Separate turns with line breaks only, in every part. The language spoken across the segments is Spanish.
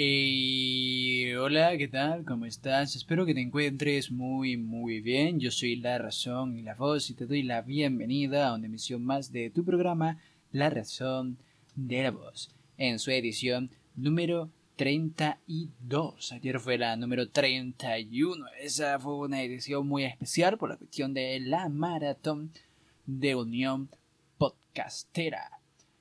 Hey, hola, ¿qué tal? ¿Cómo estás? Espero que te encuentres muy, muy bien. Yo soy La Razón y la Voz y te doy la bienvenida a una emisión más de tu programa La Razón de la Voz, en su edición número 32. Ayer fue la número 31. Esa fue una edición muy especial por la cuestión de la maratón de Unión Podcastera.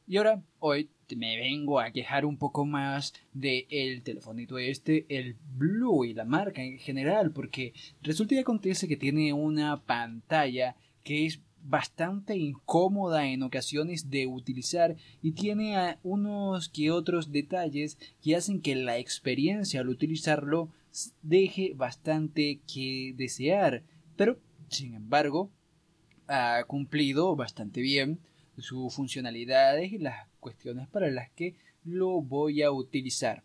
Y ahora, hoy me vengo a quejar un poco más de el telefonito este, el Blue y la marca en general, porque resulta y acontece que tiene una pantalla que es bastante incómoda en ocasiones de utilizar y tiene unos que otros detalles que hacen que la experiencia al utilizarlo deje bastante que desear, pero sin embargo ha cumplido bastante bien sus funcionalidades y las cuestiones para las que lo voy a utilizar.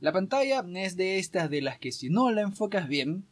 La pantalla es de estas de las que si no la enfocas bien,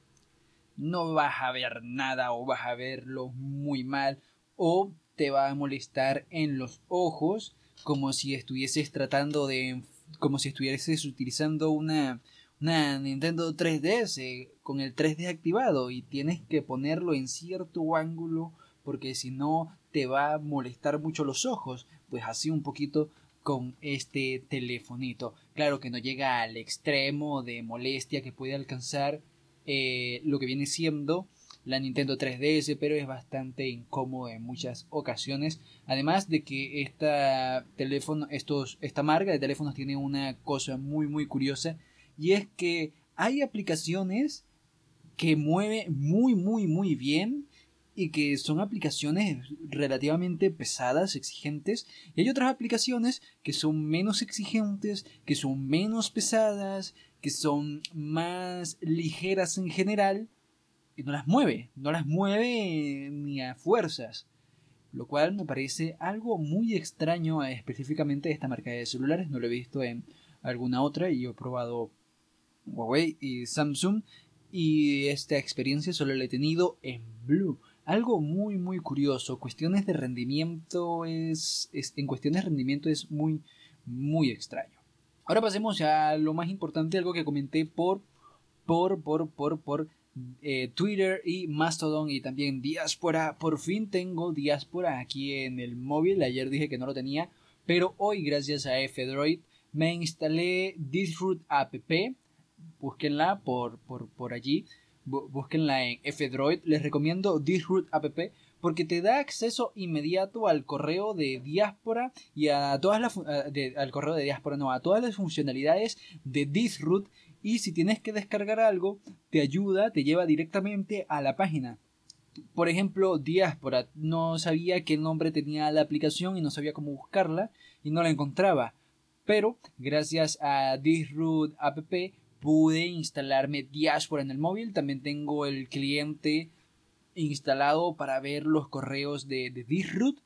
no vas a ver nada o vas a verlo muy mal o te va a molestar en los ojos como si estuvieses tratando de como si estuvieses utilizando una una Nintendo 3DS con el 3D activado y tienes que ponerlo en cierto ángulo porque si no te va a molestar mucho los ojos, pues así un poquito con este telefonito. Claro que no llega al extremo de molestia que puede alcanzar eh, lo que viene siendo la Nintendo 3DS, pero es bastante incómodo en muchas ocasiones. Además de que esta teléfono, estos, esta marca de teléfonos tiene una cosa muy muy curiosa y es que hay aplicaciones que mueve muy muy muy bien y que son aplicaciones relativamente pesadas, exigentes, y hay otras aplicaciones que son menos exigentes, que son menos pesadas, que son más ligeras en general, y no las mueve, no las mueve ni a fuerzas, lo cual me parece algo muy extraño específicamente de esta marca de celulares, no lo he visto en alguna otra y he probado Huawei y Samsung y esta experiencia solo la he tenido en Blue algo muy muy curioso, cuestiones de rendimiento es, en cuestiones de rendimiento es muy muy extraño. Ahora pasemos a lo más importante, algo que comenté por por por por por eh, Twitter y Mastodon y también Diaspora. Por fin tengo Diaspora aquí en el móvil. Ayer dije que no lo tenía, pero hoy gracias a F-Droid me instalé Disroot app. Búsquenla por, por, por allí búsquenla en F-Droid. Les recomiendo Disroot app porque te da acceso inmediato al correo de diáspora y a todas las al correo de diáspora no a todas las funcionalidades de Disroot. Y si tienes que descargar algo te ayuda te lleva directamente a la página. Por ejemplo diáspora. No sabía qué nombre tenía la aplicación y no sabía cómo buscarla y no la encontraba. Pero gracias a Disroot app pude instalarme Diaspora en el móvil. También tengo el cliente instalado para ver los correos de, de Disroot.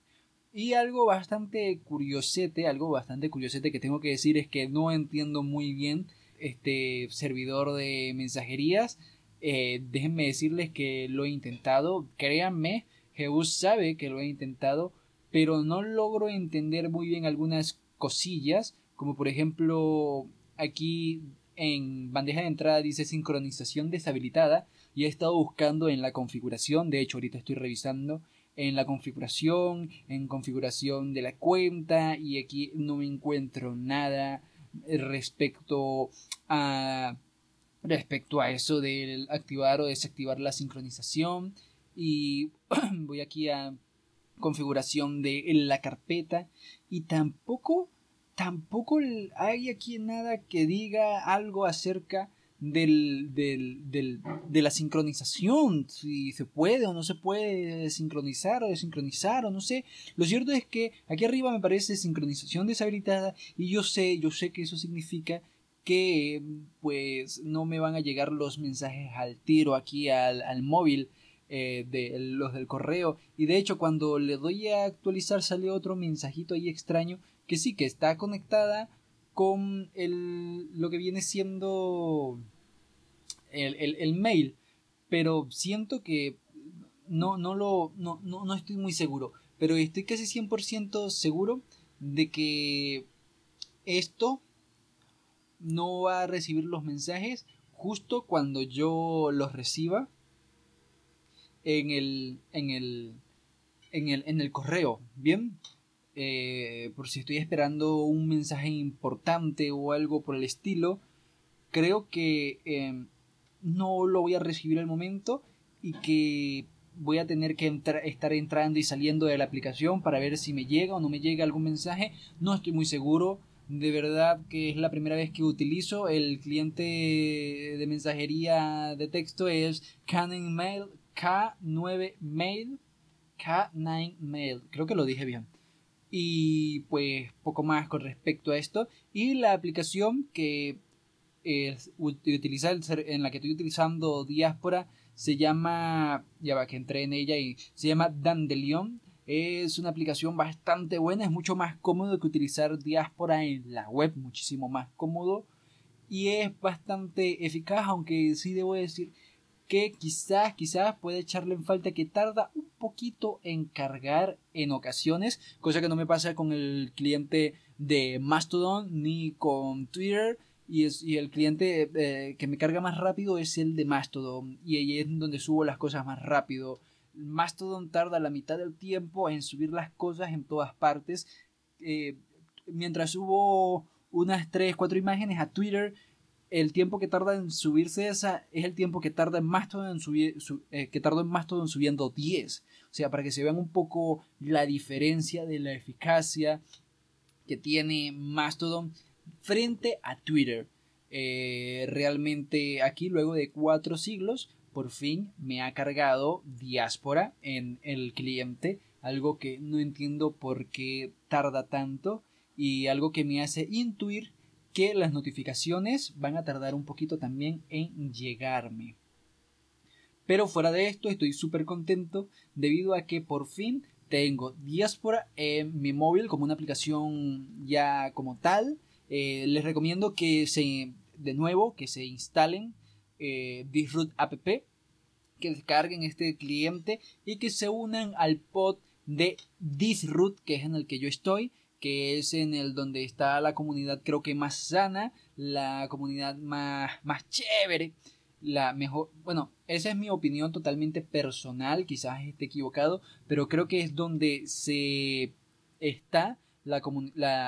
Y algo bastante curiosete, algo bastante curiosete que tengo que decir es que no entiendo muy bien este servidor de mensajerías. Eh, déjenme decirles que lo he intentado. Créanme, Jebus sabe que lo he intentado, pero no logro entender muy bien algunas cosillas, como por ejemplo aquí en bandeja de entrada dice sincronización deshabilitada y he estado buscando en la configuración, de hecho ahorita estoy revisando en la configuración, en configuración de la cuenta y aquí no me encuentro nada respecto a respecto a eso del activar o desactivar la sincronización. Y voy aquí a configuración de la carpeta y tampoco tampoco hay aquí nada que diga algo acerca del, del, del, de la sincronización, si se puede o no se puede sincronizar o desincronizar o no sé. Lo cierto es que aquí arriba me parece sincronización deshabilitada y yo sé, yo sé que eso significa que pues no me van a llegar los mensajes al tiro aquí al, al móvil eh, de los del correo. Y de hecho cuando le doy a actualizar sale otro mensajito ahí extraño que sí que está conectada con el, lo que viene siendo el, el, mail. Pero siento que no, no lo no, no, no estoy muy seguro. Pero estoy casi 100% seguro de que esto no va a recibir los mensajes justo cuando yo los reciba en el, en el, en el, en el correo. Bien, eh, por si estoy esperando un mensaje importante o algo por el estilo, creo que em, no lo voy a recibir al momento y que voy a tener que estar entrando y saliendo de la aplicación para ver si me llega o no me llega algún mensaje. No estoy muy seguro. De verdad que es la primera vez que utilizo. El cliente de mensajería de texto es Canon Mail K9 Mail. K9 Mail. Creo que lo dije bien. Y pues poco más con respecto a esto. Y la aplicación que es, utilizar en la que estoy utilizando Diáspora se llama, ya va que entré en ella y se llama Dandelion. Es una aplicación bastante buena, es mucho más cómodo que utilizar Diáspora en la web, muchísimo más cómodo y es bastante eficaz, aunque sí debo decir que quizás, quizás puede echarle en falta que tarda un poquito en cargar en ocasiones, cosa que no me pasa con el cliente de Mastodon ni con Twitter y, es, y el cliente eh, que me carga más rápido es el de Mastodon y ahí es donde subo las cosas más rápido. Mastodon tarda la mitad del tiempo en subir las cosas en todas partes. Eh, mientras subo unas 3, 4 imágenes a Twitter, el tiempo que tarda en subirse esa es el tiempo que tarda en Mastodon, eh, que tardó en Mastodon subiendo 10. O sea, para que se vean un poco la diferencia de la eficacia que tiene Mastodon frente a Twitter. Eh, realmente aquí luego de cuatro siglos por fin me ha cargado diáspora en el cliente algo que no entiendo por qué tarda tanto y algo que me hace intuir que las notificaciones van a tardar un poquito también en llegarme. Pero fuera de esto estoy súper contento debido a que por fin tengo Diáspora en mi móvil como una aplicación ya como tal eh, les recomiendo que se, de nuevo, que se instalen eh, app, que descarguen este cliente y que se unan al pod de Disroot, que es en el que yo estoy, que es en el donde está la comunidad creo que más sana, la comunidad más, más chévere, la mejor, bueno, esa es mi opinión totalmente personal, quizás esté equivocado, pero creo que es donde se está la,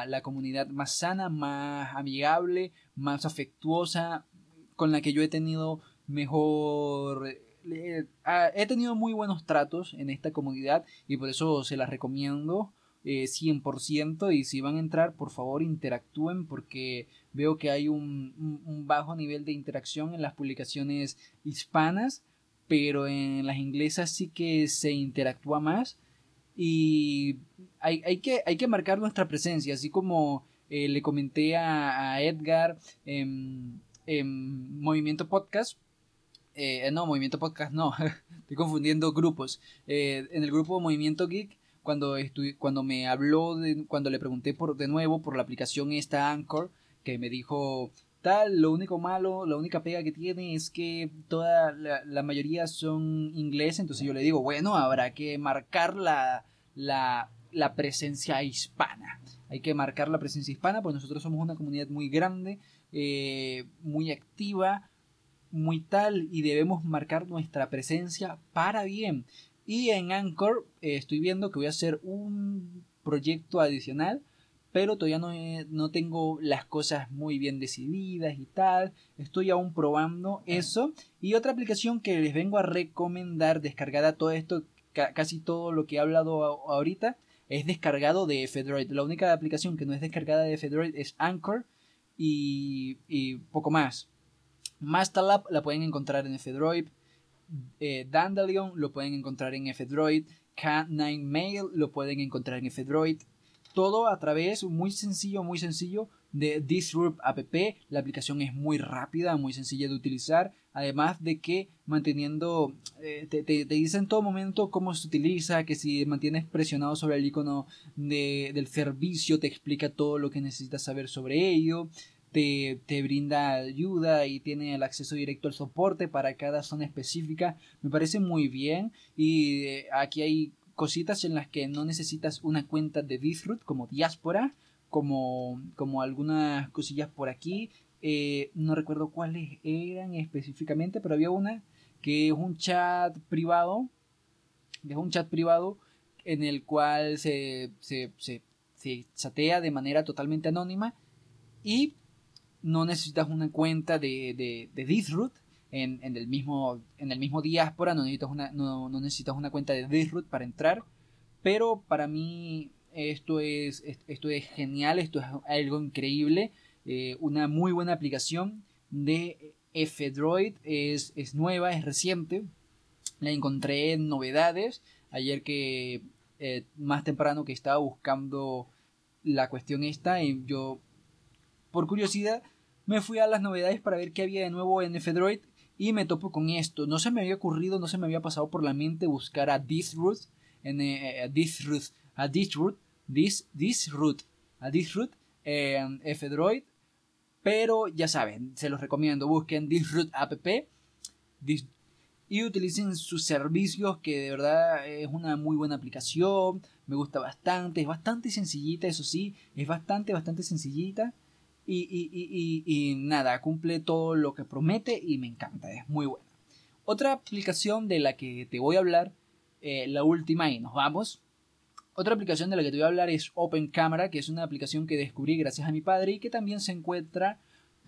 la, comunidad más sana, más amigable, más afectuosa, con la que yo he tenido mejor... Eh, ah, he tenido muy buenos tratos en esta comunidad y por eso se las recomiendo eh, 100% y si van a entrar por favor interactúen porque veo que hay un, bajo nivel de interacción en las publicaciones hispanas pero en las inglesas sí que se interactúa más y hay, hay, que, hay que marcar nuestra presencia, así como eh, le comenté a, Edgar en, Movimiento Podcast. Eh, no, Movimiento Podcast no, estoy confundiendo grupos. Eh, en el grupo Movimiento Geek, cuando, cuando me habló, de, cuando le pregunté por, de nuevo por la aplicación esta Anchor, que me dijo, tal, lo único malo, la única pega que tiene es que toda la, mayoría son inglés, entonces yo le digo, bueno, habrá que marcar la, la, la presencia hispana. Hay que marcar la presencia hispana, pues nosotros somos una comunidad muy grande, eh, muy activa, muy tal, y debemos marcar nuestra presencia para bien. Y en Anchor eh, estoy viendo que voy a hacer un proyecto adicional pero todavía no, no tengo las cosas muy bien decididas y tal. Estoy aún probando eso. Y otra aplicación que les vengo a recomendar, descargada todo esto, casi todo lo que he hablado ahorita, es descargado de Fedroid. La única aplicación que no es descargada de Fedroid es Anchor y, y poco más. Masterlab la pueden encontrar en Fedroid. Eh, Dandelion lo pueden encontrar en F-Droid. Cat9 Mail lo pueden encontrar en F-Droid todo a través, muy sencillo, muy sencillo, de Disrupt app. La aplicación es muy rápida, muy sencilla de utilizar. Además de que manteniendo, eh, te, dice en todo momento cómo se utiliza, que si mantienes presionado sobre el icono de, del servicio, te explica todo lo que necesitas saber sobre ello. Te, te, brinda ayuda y tiene el acceso directo al soporte para cada zona específica. Me parece muy bien. Y eh, aquí hay cositas en las que no necesitas una cuenta de Disroot como diáspora, como, como algunas cosillas por aquí. eh, no recuerdo cuáles eran específicamente, pero había una que es un chat privado, es un chat privado en el cual se, se, se, se chatea de manera totalmente anónima y no necesitas una cuenta de, de, Disroot en, en, el mismo, en el mismo diáspora, no necesitas, una, no, no necesitas una cuenta de Disroot para entrar, pero para mí esto es, esto es genial, esto es algo increíble, eh, una muy buena aplicación de F-Droid, es, es nueva, es reciente, la encontré en novedades, ayer que eh, más temprano que estaba buscando la cuestión esta y yo por curiosidad me fui a las novedades para ver qué había de nuevo en F-Droid y me topo con esto. No se me había ocurrido, no se me había pasado por la mente buscar a Disroot, en, eh, a Disroot, a Disroot, Dis, Disroot, a Disroot en F-Droid, pero ya saben, se los recomiendo, busquen Disroot app y utilicen sus servicios que de verdad es una muy buena aplicación, me gusta bastante, es bastante sencillita, eso sí, es bastante, bastante sencillita y, y, y, y, nada, cumple todo lo que promete y me encanta, es muy buena. Otra aplicación de la que te voy a hablar, eh, la última y nos vamos. Otra aplicación de la que te voy a hablar es Open Camera, que es una aplicación que descubrí gracias a mi padre y que también se encuentra,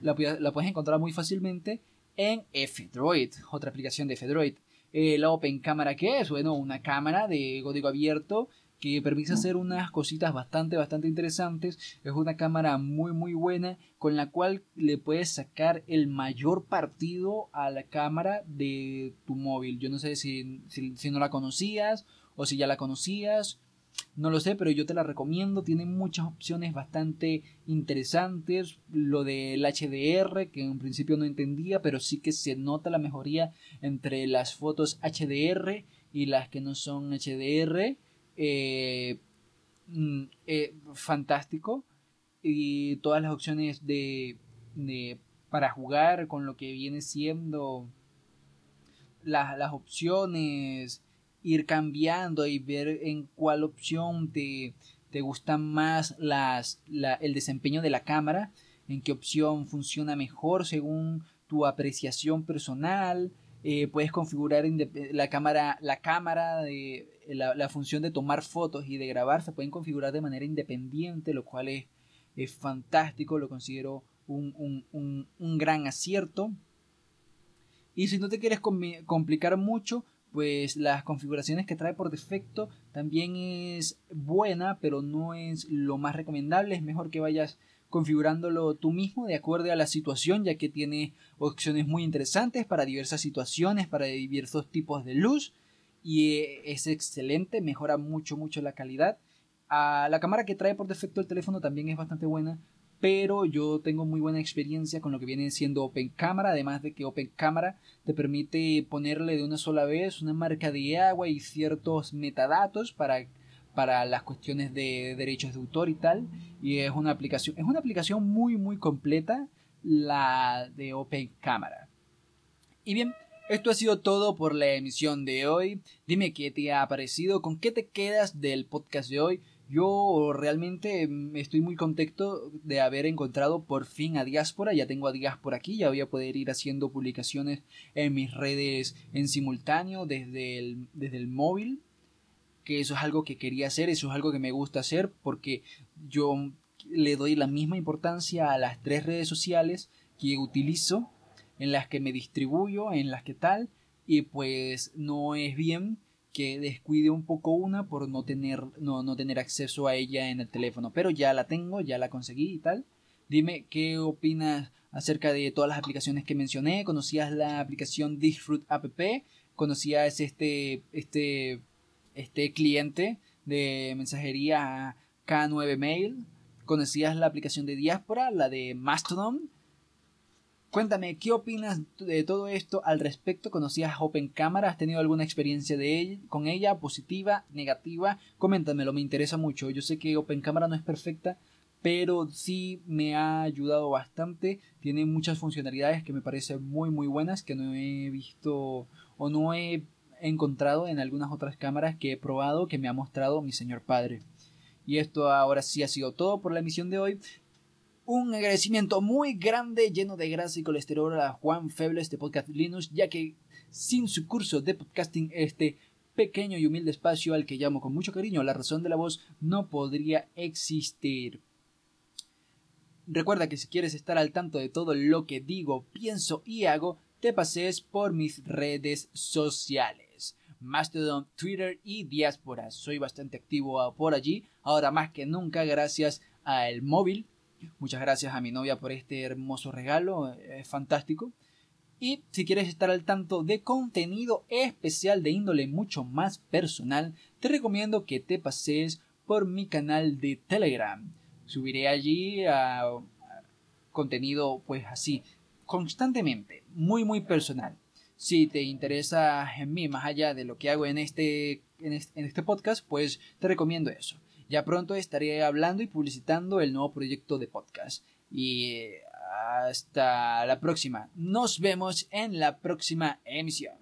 la, puedes encontrar muy fácilmente en F-Droid, otra aplicación de F-Droid. Eh, la Open Camera, ¿qué es? Bueno, una cámara de código abierto que permite hacer unas cositas bastante, bastante interesantes. Es una cámara muy, muy buena con la cual le puedes sacar el mayor partido a la cámara de tu móvil. Yo no sé si, si, si no la conocías o si ya la conocías no lo sé, pero yo te la recomiendo. Tiene muchas opciones bastante interesantes. Lo del HDR, que en principio no entendía, pero sí que se nota la mejoría entre las fotos HDR y las que no son HDR. Eh, mm, eh, fantástico. Y todas las opciones de, para jugar con lo que viene siendo las, las opciones ir cambiando y ver en cuál opción te, te gusta más las, el desempeño de la cámara, en qué opción funciona mejor según tu apreciación personal. Eh, puedes configurar la cámara, la cámara de la, función de tomar fotos y de grabar se pueden configurar de manera independiente, lo cual es, fantástico, lo considero un, un, un, un, gran acierto. Y si no te quieres complicar mucho, pues las configuraciones que trae por defecto también es buena, pero no es lo más recomendable. Es mejor que vayas configurándolo tú mismo de acuerdo a la situación, ya que tiene opciones muy interesantes para diversas situaciones, para diversos tipos de luz y es excelente, mejora mucho mucho la calidad. Ah, la cámara que trae por defecto el teléfono también es bastante buena, pero yo tengo muy buena experiencia con lo que viene siendo Open Camera, además de que Open Camera te permite ponerle de una sola vez una marca de agua y ciertos metadatos para, para las cuestiones de derechos de autor y tal, y es una aplicación, es una aplicación muy muy completa la de Open Camera. Y bien, esto ha sido todo por la emisión de hoy. Dime qué te ha parecido, con qué te quedas del podcast de hoy. Yo realmente mm, estoy muy contento de haber encontrado por fin a Diáspora. Ya tengo a Diáspora aquí, ya voy a poder ir haciendo publicaciones en mis redes en simultáneo desde el, desde el móvil. Que eso es algo que quería hacer, eso es algo que me gusta hacer porque yo le doy la misma importancia a las tres redes sociales que utilizo, en las que me distribuyo, en las que tal, y pues no es bien que descuide un poco una por no tener, no, no tener acceso a ella en el teléfono. Pero ya la tengo, ya la conseguí y tal. Dime qué opinas acerca de todas las aplicaciones que mencioné. ¿Conocías la aplicación Disfruit App? ¿Conocías este, este, este cliente de mensajería K9 Mail? ¿Conocías la aplicación de Diáspora, la de Mastodon? Cuéntame, ¿qué opinas de todo esto al respecto? ¿Conocías Open Camera? ¿Has tenido alguna experiencia de con ella? ¿Positiva? ¿Negativa? Coméntamelo, me interesa mucho. Yo sé que Open Camera no es perfecta, pero sí me ha ayudado bastante. Tiene muchas funcionalidades que me parecen muy muy buenas que no he visto o no he encontrado en algunas otras cámaras que he probado que me ha mostrado mi señor padre. Y esto ahora sí ha sido todo por la emisión de hoy. Un agradecimiento muy grande, lleno de grasa y colesterol a Juan Febles de Podcast Linux, ya que sin su curso de podcasting, este pequeño y humilde espacio al que llamo con mucho cariño la razón de la voz no podría existir. Recuerda que si quieres estar al tanto de todo lo que digo, pienso y hago, te pases por mis redes sociales. Mastodon, Twitter y Diáspora. Soy bastante activo por allí, ahora más que nunca gracias al móvil. Muchas gracias a mi novia por este hermoso regalo, es fantástico. Y si quieres estar al tanto de contenido especial de índole mucho más personal, te recomiendo que te pases por mi canal de Telegram. Subiré allí a, contenido pues así, constantemente, muy muy personal. Si te interesa en mí más allá de lo que hago en este, en este, podcast, pues te recomiendo eso. Ya pronto estaré hablando y publicitando el nuevo proyecto de podcast. Y hasta la próxima. Nos vemos en la próxima emisión.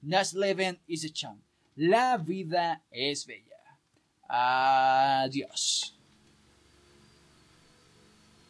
Das Leben ist schön. La vida es bella. Adiós.